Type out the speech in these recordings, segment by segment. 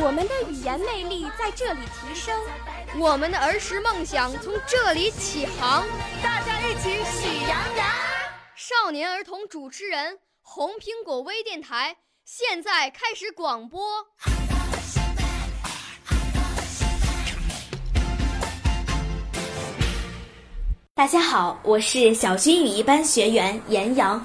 我们的语言魅力在这里提升，我们的儿时梦想从这里起航。大家一起喜羊羊。少年儿童主持人，红苹果微电台现在开始广播。大家好，我是小军语一班学员严阳。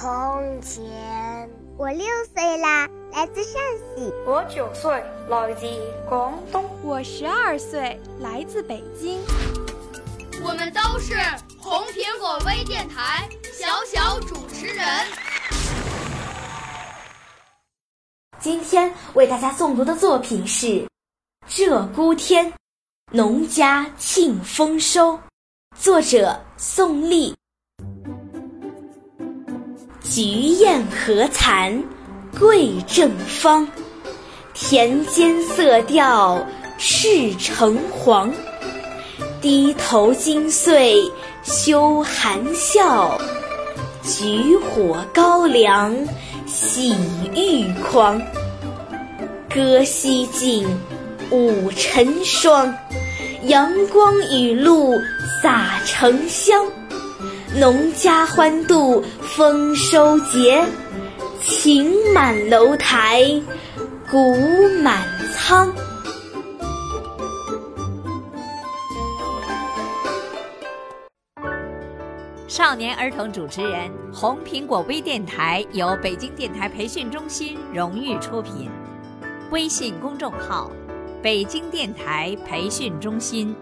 从前。我六岁啦，来自陕西。我九岁，来自广东。我十二岁，来自北京。我们都是红苹果微电台小小主持人。今天为大家诵读的作品是。鹧鸪天，农家庆丰收。作者宋丽。菊艳何残，桂正芳。田间色调赤橙黄。低头金穗羞含笑，举火高粱喜欲狂。歌西尽。舞成双，阳光雨露洒城乡，农家欢度丰收节，情满楼台谷满仓。少年儿童主持人，红苹果微电台由北京电台培训中心荣誉出品，微信公众号。北京电台培训中心。